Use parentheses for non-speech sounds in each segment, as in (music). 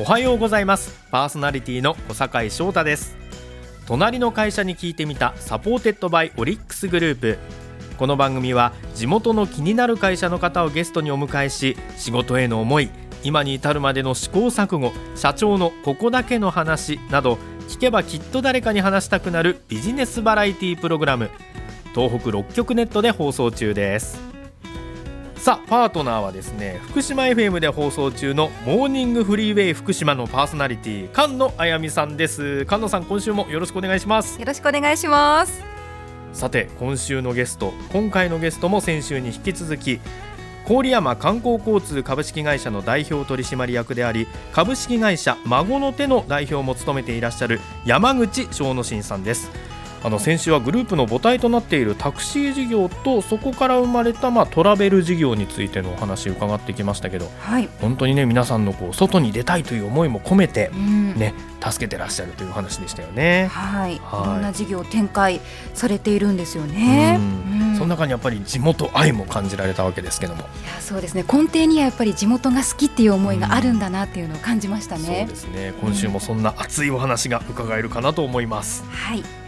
おはようございます。パーソナリティの小坂井翔太です。隣の会社に聞いてみた supported by オリックスグループ。この番組は地元の気になる会社の方をゲストにお迎えし仕事への思い今に至るまでの試行錯誤社長のここだけの話など聞けばきっと誰かに話したくなるビジネスバラエティプログラム。東北6局ネットで放送中です。さあパートナーはですね福島 FM で放送中のモーニングフリーウェイ福島のパーソナリティ菅野あやみさんです。菅野さん今週もよろしくお願いします。よろしくお願いします。さて今週のゲスト今回のゲストも先週に引き続き郡山観光交通株式会社の代表取締役であり株式会社孫の手の代表も務めていらっしゃる山口正之進さんですあの先週はグループの母体となっているタクシー事業とそこから生まれたまあトラベル事業についてのお話伺ってきましたけど、はい、本当にね皆さんのこう外に出たいという思いも込めてね、うん、助けてらっしゃるという話でしたよね。はい、はい、いろんな事業を展開されているんですよね。うん、その中にやっぱり地元愛も感じられたわけですけども。いやそうですね根底にはやっぱり地元が好きっていう思いがあるんだなっていうのを感じましたね。そうですね今週もそんな熱いお話が伺えるかなと思います。はい。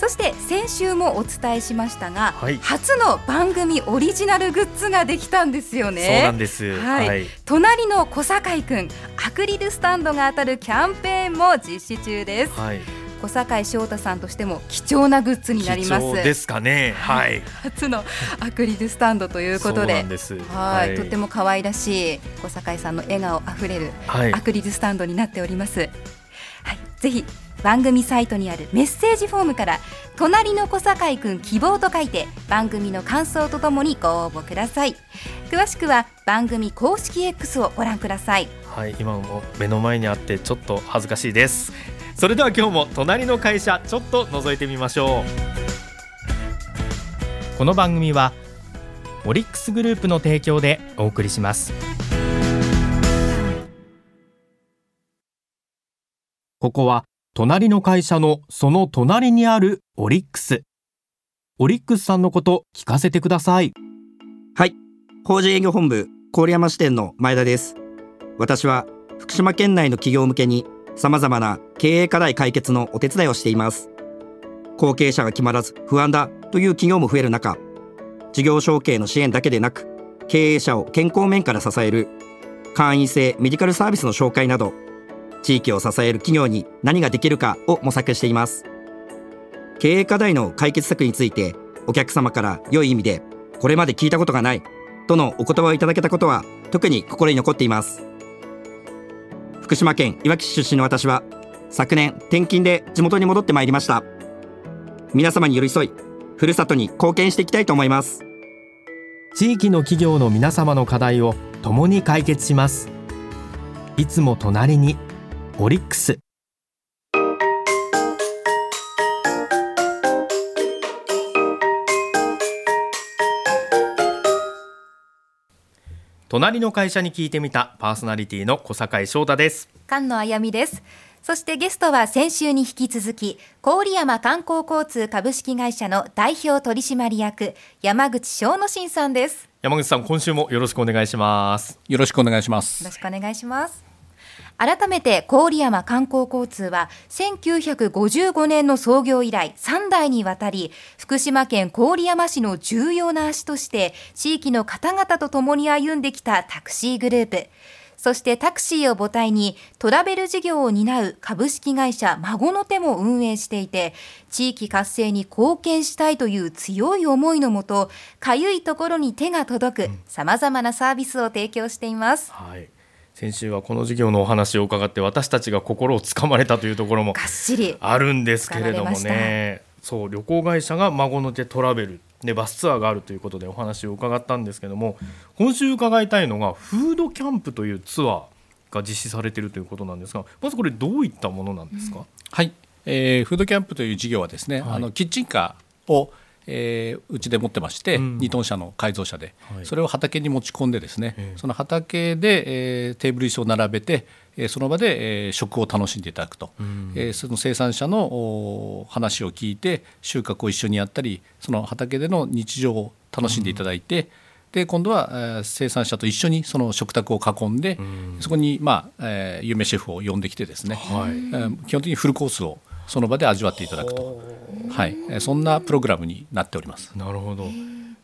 そして先週もお伝えしましたが、はい、初の番組オリジナルグッズができたんですよね。そうなんです。はい。はい、隣の小堺くんアクリルスタンドが当たるキャンペーンも実施中です。はい。小堺翔太さんとしても貴重なグッズになります。ですかね。はい。(laughs) 初のアクリルスタンドということで。はい、とっても可愛らしい小堺さんの笑顔あふれるアクリルスタンドになっております、はい、ぜひ番組サイトにあるメッセージフォームから隣の小堺くん希望と書いて番組の感想とともにご応募ください。詳しくは番組公式 X をご覧ください。はい今も目の前にあってちょっと恥ずかしいです。それでは今日も隣の会社ちょっと覗いてみましょう。この番組はオリックスグループの提供でお送りします。ここは隣の会社のその隣にあるオリックス。オリックスさんのこと聞かせてください。はい。法人営業本部郡山支店の前田です。私は福島県内の企業向けに様々な経営課題解決のお手伝いをしています。後継者が決まらず不安だという企業も増える中、事業承継の支援だけでなく、経営者を健康面から支える会員制メディカルサービスの紹介など地域を支える企業に何ができるかを模索しています。経営課題の解決策についてお客様から良い意味でこれまで聞いたことがないとのお言葉をいただけたことは特に心に残っています。福島県いわき市出身の私は昨年転勤で地元に戻ってまいりました。皆様に寄り添いふるさとに貢献していきたいと思います。地域の企業の皆様の課題を共に解決します。いつも隣にオリックス。隣の会社に聞いてみたパーソナリティの小坂井翔太です。菅野あやみです。そしてゲストは先週に引き続き郡山観光交通株式会社の代表取締役山口正之進さんです。山口さん今週もよろしくお願いします。よろしくお願いします。よろしくお願いします改めて郡山観光交通は1955年の創業以来3代にわたり福島県郡山市の重要な足として地域の方々と共に歩んできたタクシーグループ。そしてタクシーを母体にトラベル事業を担う株式会社孫の手も運営していて地域活性に貢献したいという強い思いのもとかゆいところに手が届くさまざまなサービスを提供しています。はい先週はこの事業のお話を伺って私たちが心をつかまれたというところもあるんですけれどもね。そう旅行会社が孫の手トラベルでバスツアーがあるということでお話を伺ったんですけども今週伺いたいのがフードキャンプというツアーが実施されているということなんですがまずこれどういったものなんですか、うん、はい、えー、フードキャンプという事業はですね、はい、あのキッチンカーをえー、うちで持ってまして、うん、2トン車の改造車で、はい、それを畑に持ち込んでですね、その畑で、えー、テーブル椅子を並べて、えー、その場で、えー、食を楽しんでいただくと、うん、えー、その生産者の話を聞いて収穫を一緒にやったりその畑での日常を楽しんでいただいて、で今度は、えー、生産者と一緒にその食卓を囲んで、そこに、まあえー、有名シェフを呼んできてですね、はい、えー、基本的にフルコースをその場で味わっていただくと、はい、そんなプログラムになっております。なるほど。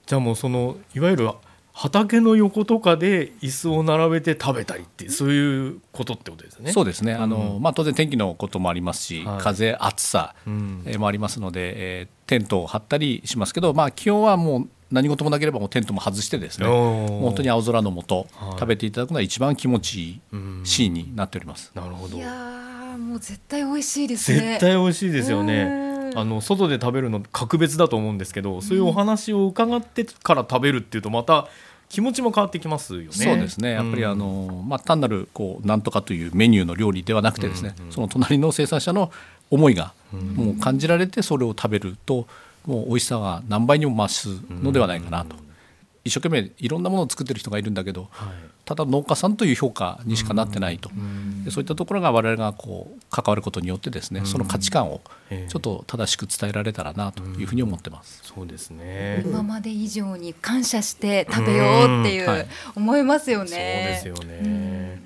じゃあもうそのいわゆる畑の横とかで椅子を並べて食べたりっていうそういうことってことですね。そうですね。あの、うん、まあ当然天気のこともありますし、はい、風暑さもありますので、えー、テントを張ったりしますけど、まあ気温はもう何事もなければもうテントも外してですね本当に青空の下、食べていただくのは一番気持ちいいシーンになっております。なるほど。いやもう絶対美味しいですね絶対美味しいですよね。あの外で食べるの格別だと思うんですけど、そういうお話を伺ってから食べるっていうとまた気持ちも変わってきますよね。そうですね。やっぱりあの、まあ単なるこうなんとかというメニューの料理ではなくてですね、その隣の生産者の思いがもう感じられてそれを食べるともう美味しさが何倍にも増すのではないかなと。一生懸命いろんなものを作ってる人がいるんだけど、はい、ただ農家さんという評価にしかなってないと、でそういったところが我々がこう関わることによってですね、その価値観をちょっと正しく伝えられたらなというふうに思ってます。そうですね。今まで以上に感謝して食べようっていう、はい、思いますよね。そうですよね、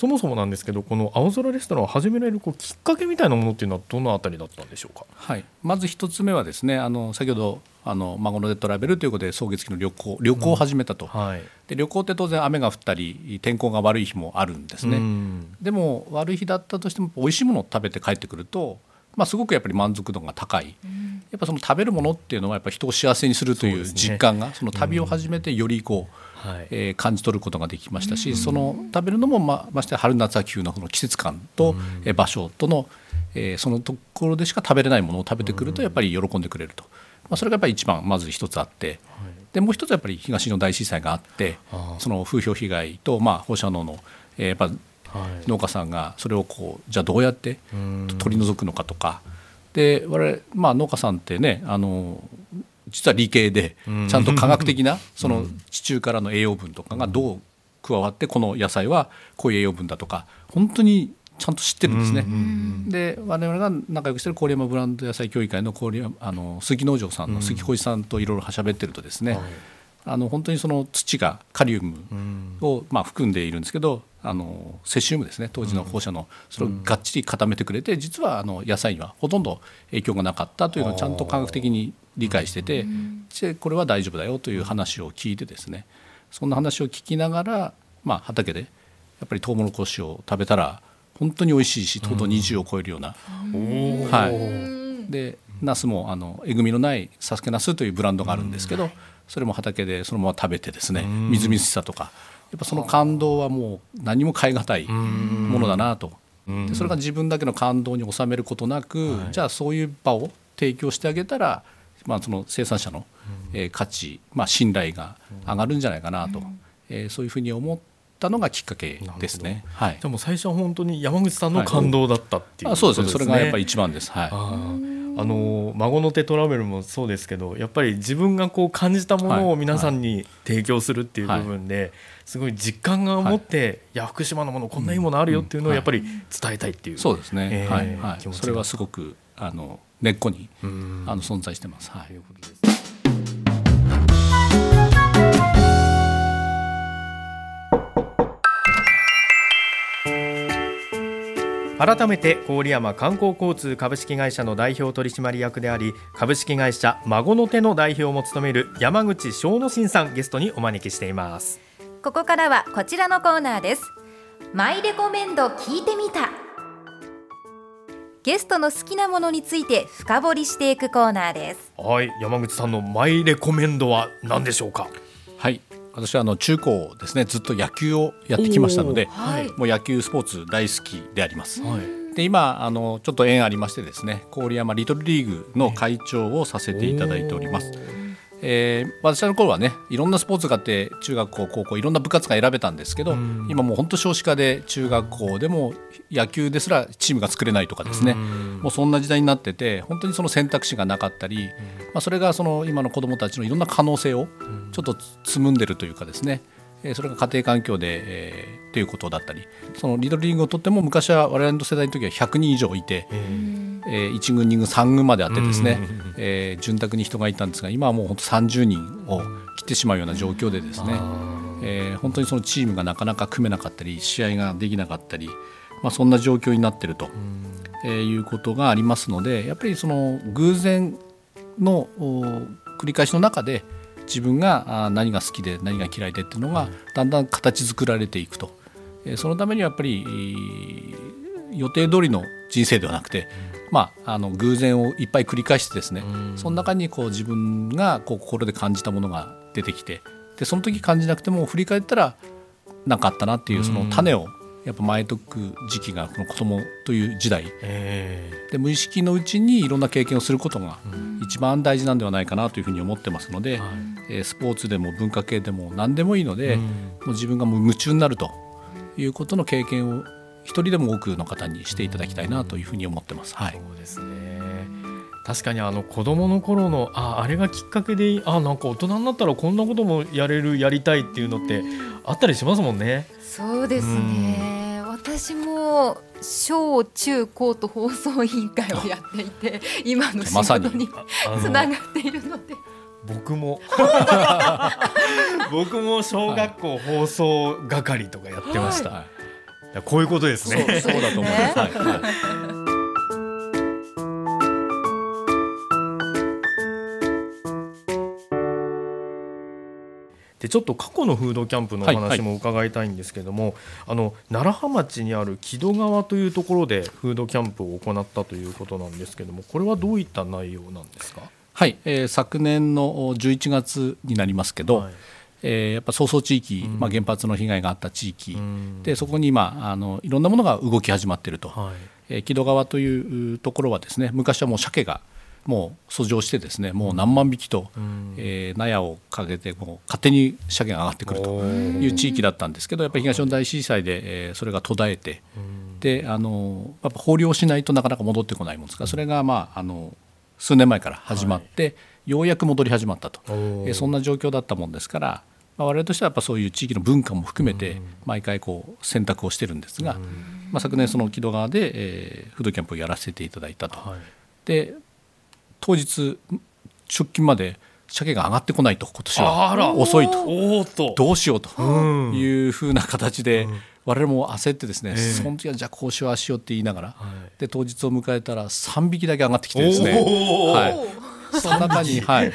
そもそもなんですけどこの青空レストランを始められるこうきっかけみたいなものっていうのはどのあたりだったんでしょうか、はい、まず一つ目はですねあの先ほどあの孫のでトラベルということで送月期の旅行旅行を始めたと、うん。はい、で旅行って当然雨が降ったり天候が悪い日もあるんですね、うん、でも悪い日だったとしても美味しいものを食べて帰ってくると、まあ、すごくやっぱり満足度が高い、うん、やっぱその食べるものっていうのはやっぱ人を幸せにするという実感がそ、ね,、の旅を始めてよりこう、はい、えー、感じ取ることができましたし、うん、その食べるのもままして春夏秋冬のその季節感と、うん、場所との、えー、そのところでしか食べれないものを食べてくるとやっぱり喜んでくれると、まあ、それがやっぱり一番まず一つあって。はい。でもう一つやっぱり東日本大震災があってその風評被害とまあ放射能の、えー、やっぱ農家さんがそれをこうじゃあどうやって取り除くのかとか。で我々、まあ、農家さんってねあの実は理系でちゃんと科学的なその地中からの栄養分とかがどう加わってこの野菜はこういう栄養分だとか本当にちゃんと知ってるんですね。で我々が仲良くしてる郡山ブランド野菜協議会の郡山あの杉農場さんの杉小さんといろいろ喋ってるとですね、あの本当にその土がカリウムをまあ含んでいるんですけどあのセシウムですね当時の放射能それをがっちり固めてくれて実はあの野菜にはほとんど影響がなかったというのをちゃんと科学的に理解しててでこれは大丈夫だよという話を聞いてですねそんな話を聞きながら、まあ、畑でやっぱりトウモロコシを食べたら本当に美味しいしとうとう20を超えるような。はい、でナスもあのえぐみのないサスケナスというブランドがあるんですけどそれも畑でそのまま食べてですねみずみずしさとかやっぱその感動はもう何も代え難いものだなと。でそれが自分だけの感動に収めることなく、はい、じゃあそういう場を提供してあげたら、まあ、その生産者の、えー、価値、まあ、信頼が上がるんじゃないかなと、えー、そういうふうに思ったのがきっかけですね。はい、でも最初は本当に山口さんの感動だったっていう、はい、そうですね。それがやっぱり一番です。はい。あの孫の手トラベルもそうですけどやっぱり自分がこう感じたものを皆さんに提供するっていう部分で、すごい実感が持って、はい、いや福島のものこんないいものあるよっていうのをやっぱり伝えたいっていう、そうですね、えー、はい、はい、それはすごくあの根っこにあの存在してます。はい、いうことです改めて郡山観光交通株式会社の代表取締役であり株式会社孫の手の代表も務める山口正之進さんゲストにお招きしています。ここからはこちらのコーナーです。マイレコメンド聞いてみたゲストの好きなものについて深掘りしていくコーナーです。はい山口さんのマイレコメンドは何でしょうか？はい。私はあの中高ですね。ずっと野球をやってきましたので、はい、もう野球スポーツ大好きであります。はい、で今あのちょっと縁ありましてですね郡山リトルリーグの会長をさせていただいております。えー、私の頃はねいろんなスポーツがあって中学校高校いろんな部活が選べたんですけど、今もう本当少子化で中学校でも野球ですらチームが作れないとかですね、もうそんな時代になってて本当にその選択肢がなかったり、まあ、それがその今の子どもたちのいろんな可能性をちょっと紡んでるというかですね、それが家庭環境で、えー、ということだったりそのリトルリーグをとっても昔は我々の世代の時は100人以上いて。えー、1軍2軍3軍まであってですね、えー、潤沢に人がいたんですが今はもう本当30人を切ってしまうような状況でですね、えー、本当にそのチームがなかなか組めなかったり試合ができなかったり、まあ、そんな状況になっていると、えー、いうことがありますのでやっぱりその偶然の繰り返しの中で自分が何が好きで何が嫌いでっていうのがだんだん形作られていくと、えー、そのためにはやっぱり予定通りの人生ではなくて、まあ、あの偶然をいっぱい繰り返してですね、その中にこう自分がこう心で感じたものが出てきてでその時感じなくても振り返ったら何かあったなっていうその種をやっぱ前とく時期がこの子供という時代、で無意識のうちにいろんな経験をすることが一番大事なんではないかなというふうに思ってますので、えスポーツでも文化系でも何でもいいので、もう自分がもう夢中になるということの経験を一人でも多くの方にしていただきたいなというふうに思ってます。はい、そうですね確かにあの子供の頃のああれがきっかけであなんか大人になったらこんなこともやれるやりたいっていうのってあったりしますもんね。そうですね、私も小中高と放送委員会をやっていて今の仕事につな (laughs) がっているので。僕も。(laughs) 僕も小学校放送係とかやってました、はい、こういうことですね。そうだと思います、(laughs) はい。はい。でちょっと過去のフードキャンプのお話も伺いたいんですけども、はいはい、あの楢葉町にある木戸川というところでフードキャンプを行ったということなんですけどもこれはどういった内容なんですか？はい、えー、昨年の11月になりますけど、はい。えー、やっぱ早々地域、まあ、原発の被害があった地域、うん、でそこに今あのいろんなものが動き始まっていると、はい。えー、木戸川というところはですね昔はもう鮭がもう遡上してですねもう何万匹と、うん、えー、納屋をかけてもう勝手に鮭が上がってくるという地域だったんですけどやっぱり東日本大震災で、えー、それが途絶えて、うん、であのやっぱ放流しないとなかなか戻ってこないもんですからそれがまああの数年前から始まって、はい、ようやく戻り始まったと、えー、そんな状況だったもんですから。まあ、我々としてはやっぱそういう地域の文化も含めて毎回こう選択をしてるんですが、まあ、昨年その木戸川で、えー、フードキャンプをやらせていただいたと。はい、で当日出勤まで鮭が上がってこないと今年は。遅いと。どうしようというふうな形で、我々も焦ってですね、その時はじゃあこうしようあしようって言いながら、で当日を迎えたら3匹だけ上がってきてですね、はい、その中に、はい、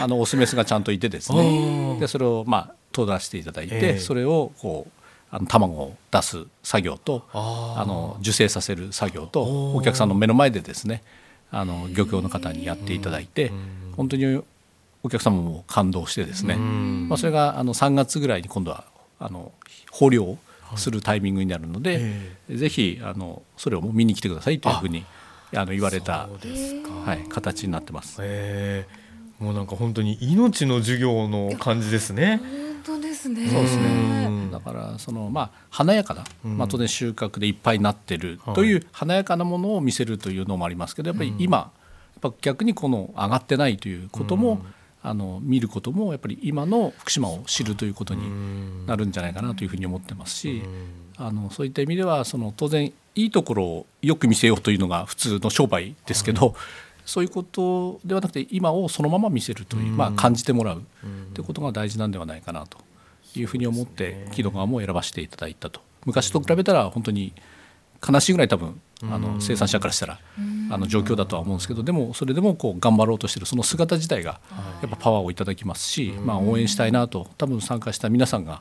あのオスメスがちゃんといてですね。でそれをまあ取らせていただいて、それをこうあの卵を出す作業とあの受精させる作業とお客さんの目の前でですねあの漁協の方にやっていただいて本当にお客様も感動してですね、まあ、それがあの3月ぐらいに今度はあの放漁するタイミングになるので、はい、ぜひあのそれを見に来てくださいというふうにあの言われた、はい、形になってます。もうなんか本当に命の授業の感じですね。本当ですね。そうですね。だからそのまあ華やかな、まあ当然収穫でいっぱいになってるという華やかなものを見せるというのもありますけど、やっぱり今やっぱ逆にこの上がってないということも、あの見ることもやっぱり今の福島を知るということになるんじゃないかなというふうに思ってますし、あのそういった意味ではその当然いいところをよく見せようというのが普通の商売ですけど。そういうことではなくて今をそのまま見せるという、まあ、感じてもらうということが大事なんではないかなというふうに思って木戸川も選ばせていただいたと。昔と比べたら本当に悲しいぐらい多分あの生産者からしたらあの状況だとは思うんですけどでもそれでもこう頑張ろうとしてるその姿自体がやっぱパワーをいただきますし、まあ、応援したいなと多分参加した皆さんが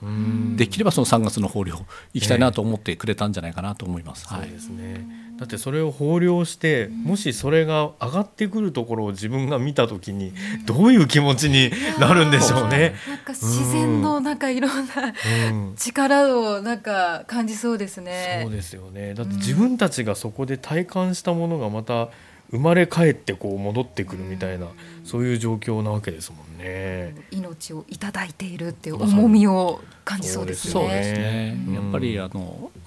できればその3月の法領行きたいなと思ってくれたんじゃないかなと思います。はい、そうですねだってそれを放量してもしそれが上がってくるところを自分が見た時にどういう気持ちになるんでしょうね。なんか自然のなんかいろんな力をなんか感じそうですね。そうですよね。だって自分たちがそこで体感したものがまた生まれ変ってこう戻ってくるみたいな、そういう状況なわけですもんね。命をいただいているっていう重みを感じそうですね。そうですね。やっぱりあのまあ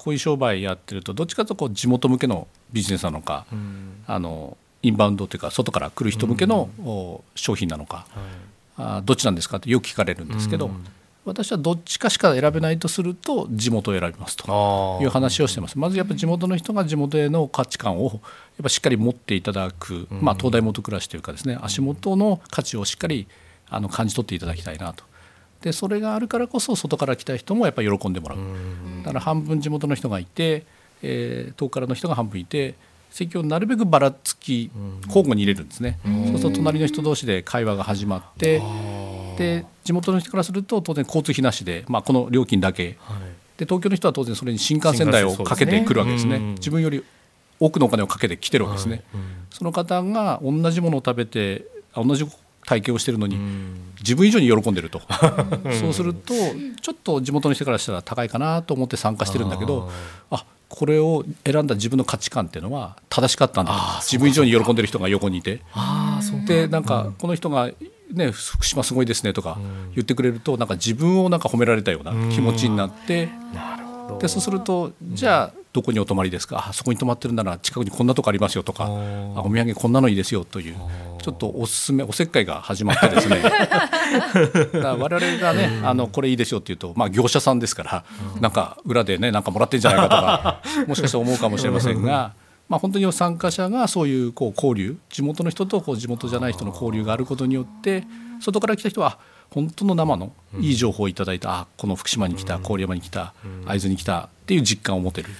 こういう商売やってるとどっちかというとこう地元向けのビジネスなのか、うん、あのインバウンドというか外から来る人向けの商品なのか、あどっちなんですかってよく聞かれるんですけど、うん、私はどっちかしか選べないとすると地元を選びますという話をしてます。まずやっぱり地元の人が地元への価値観をやっぱしっかり持っていただく、まあ、東大元暮らしというかですね足元の価値をしっかりあの感じ取っていただきたいなとでそれがあるからこそ外から来た人もやっぱり喜んでもらう。だから半分地元の人がいて、えー、遠くからの人が半分いて席をなるべくばらつき交互に入れるんですね。そうすると隣の人同士で会話が始まってで地元の人からすると当然交通費なしで、まあ、この料金だけ、はい、で東京の人は当然それに新幹線代をかけてくるわけですね、ね、自分より多くのお金をかけて来てるわけですね、はい。うん、その方が同じものを食べて同じ体験をしてるのに自分以上に喜んでると。(laughs) そうするとちょっと地元の人からしたら高いかなと思って参加してるんだけどあこれを選んだ自分の価値観っていうのは正しかったんだ自分以上に喜んでる人が横にいて。でなんかこの人がね、福島すごいですねとか言ってくれるとなんか自分をなんか褒められたような気持ちになってでそうするとじゃあどこにお泊まりですか？あそこに泊まってるなら近くにこんなとこありますよとかあお土産こんなのいいですよというちょっとおすすめおせっかいが始まってですね。(laughs) だ我々がねあのこれいいですよっていうと、まあ、業者さんですからなんか裏でねなんかもらってんじゃないかとか (laughs) もしかして思うかもしれませんが。まあ、本当に参加者がそういうこう交流地元の人とこう地元じゃない人の交流があることによって外から来た人は本当の生のいい情報をいただいた、あこの福島に来た郡山に来た会津に来たっていう実感を持てる。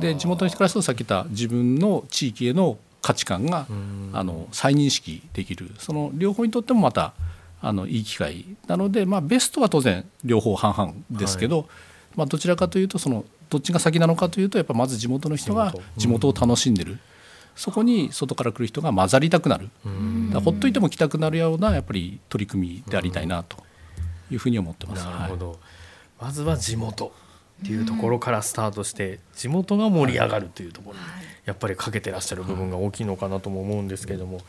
で地元の人からするとさっき言った自分の地域への価値観があの再認識できる。その両方にとってもまたあのいい機会なので、まあ、ベストは当然両方半々ですけど、はい、まあ、どちらかというとそのどっちが先なのかというとやっぱまず地元の人が地元。を楽しんでる。そこに外から来る人が混ざりたくなる。だほっといても来たくなるようなやっぱり取り組みでありたいなというふうに思ってます。なるほど、はい、まずは地元っていうところからスタートして地元が盛り上がるというところにやっぱりかけてらっしゃる部分が大きいのかなとも思うんですけれども。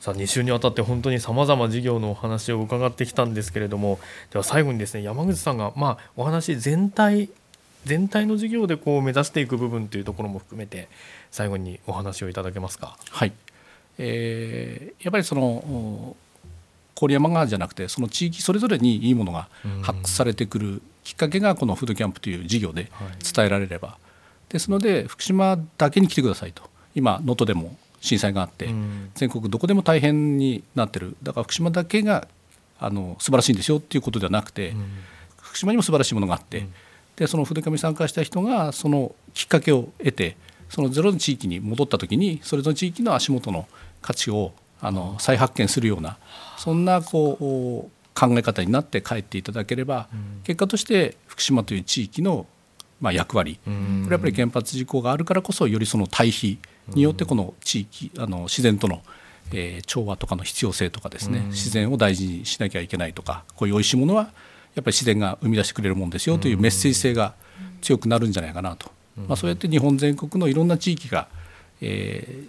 さあ2週にわたって本当にさまざま事業のお話を伺ってきたんですけれどもでは最後にですね山口さんがまあお話全体全体の事業でこう目指していく部分というところも含めて最後にお話をいただけますか？はい、えー、やっぱりその郡山側じゃなくてその地域それぞれにいいものが発掘されてくるきっかけがこのフードキャンプという事業で伝えられれば、はい、ですので福島だけに来てくださいと。今能登でも震災があって、全国どこでも大変になってる。だから福島だけがあの素晴らしいんですよっていうことではなくて、福島にも素晴らしいものがあって、でその筆紙に参加した人がそのきっかけを得てそのゼロの地域に戻った時にそれぞれの地域の足元の価値をあの再発見するようなそんなこう考え方になって帰っていただければ、結果として福島という地域のまあ役割、これやっぱり原発事故があるからこそよりその対比によってこの地域あの自然とのえー、調和とかの必要性とかですね、自然を大事にしなきゃいけないとかこういうおいしいものはやっぱり自然が生み出してくれるもんですよというメッセージ性が強くなるんじゃないかなと、まあ、そうやって日本全国のいろんな地域が、えー、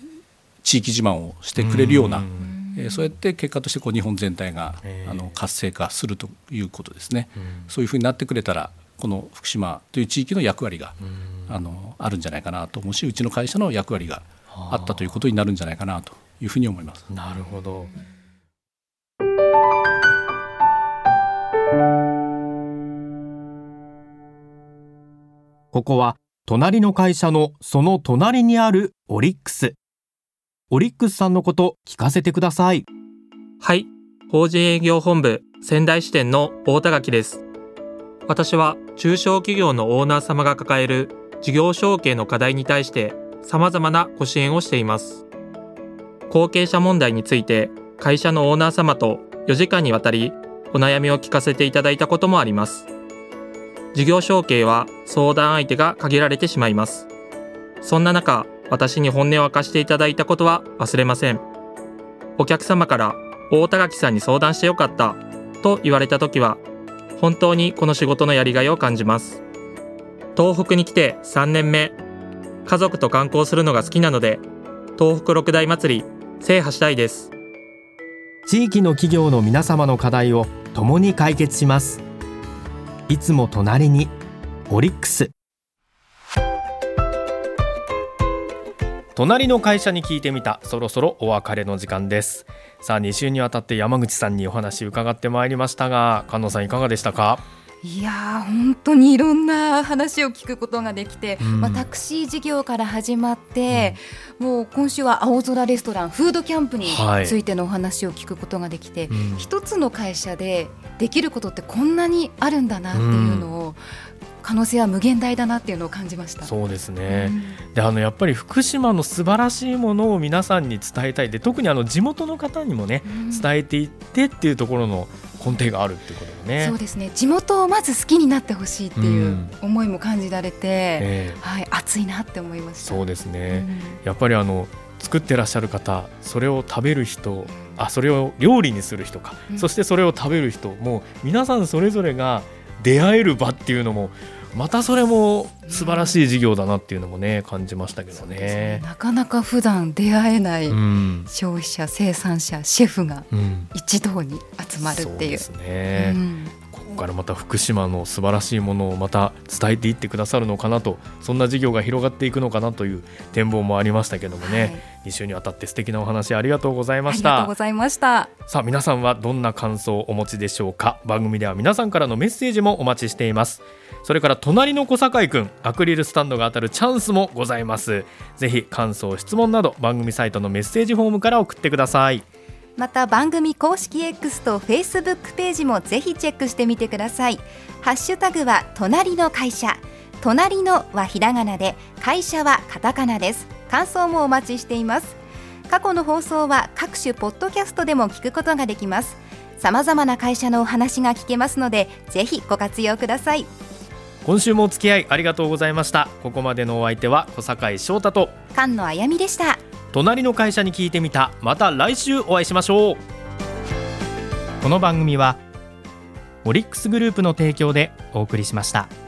地域自慢をしてくれるような、えー、そうやって結果としてこう日本全体が、あの活性化するということですね、そういうふうになってくれたらこの福島という地域の役割が、あのあるんじゃないかなと思うしうちの会社の役割があったということになるんじゃないかなというふうに思います。なるほど。ここは隣の会社のその隣にあるオリックス。オリックスさんのこと聞かせてください。はい、法人営業本部仙台支店の大田垣です。私は中小企業のオーナー様が抱える事業承継の課題に対して様々なご支援をしています。後継者問題について会社のオーナー様と4時間にわたりお悩みを聞かせていただいたこともあります。事業承継は相談相手が限られてしまいます。そんな中、私に本音を明かしていただいたことは忘れません。お客様から大田垣さんに相談してよかったと言われた時は、本当にこの仕事のやりがいを感じます。東北に来て3年目、家族と観光するのが好きなので、東北六大祭り制覇したいです。地域の企業の皆様の課題を共に解決します。いつも隣にオリックス隣の会社に聞いてみた。そろそろお別れの時間です。さあ2週にわたって山口さんにお話伺ってまいりましたが菅野さんいかがでしたか？いや本当にいろんな話を聞くことができて、うん、まあ、タクシー事業から始まって、うん、もう今週は青空レストランフードキャンプについてのお話を聞くことができて、はい、一つの会社でできることってこんなにあるんだなっていうのを、可能性は無限大だなっていうのを感じました。そうですね、うん、であのやっぱり福島の素晴らしいものを皆さんに伝えたいで特にあの地元の方にもね、うん、伝えていってっていうところの根底があるっていうことね。そうですね。地元をまず好きになってほしいっていう思いも感じられて、うん。えー、はい、熱いなって思いました。そうですね、やっぱりあの作ってらっしゃる方それを食べる人あそれを料理にする人か、そしてそれを食べる人もう皆さんそれぞれが出会える場っていうのもまたそれも素晴らしい事業だなっていうのもね感じましたけどね、ね、なかなか普段出会えない消費者、うん、生産者シェフが一堂に集まるっていう。うん、ですね、うんここからまた福島の素晴らしいものをまた伝えていってくださるのかなとそんな事業が広がっていくのかなという展望もありましたけどもね、はい、2週にわたって素敵なお話ありがとうございました。ありがとうございました。さあ皆さんはどんな感想をお持ちでしょうか？番組では皆さんからのメッセージもお待ちしています。それから隣の小堺くんアクリルスタンドが当たるチャンスもございます。ぜひ感想質問など番組サイトのメッセージフォームから送ってくださいまた番組公式 X と Facebook ページもぜひチェックしてみてください。ハッシュタグは隣の会社。隣のはひらがなで会社はカタカナです。感想もお待ちしています。過去の放送は各種ポッドキャストでも聞くことができます。さまざまな会社のお話が聞けますのでぜひご活用ください。今週もお付き合いありがとうございました。ここまでのお相手は小坂井翔太と菅野あやみでした隣の会社に聞いてみたまた来週お会いしましょうこの番組はオリックスグループの提供でお送りしました。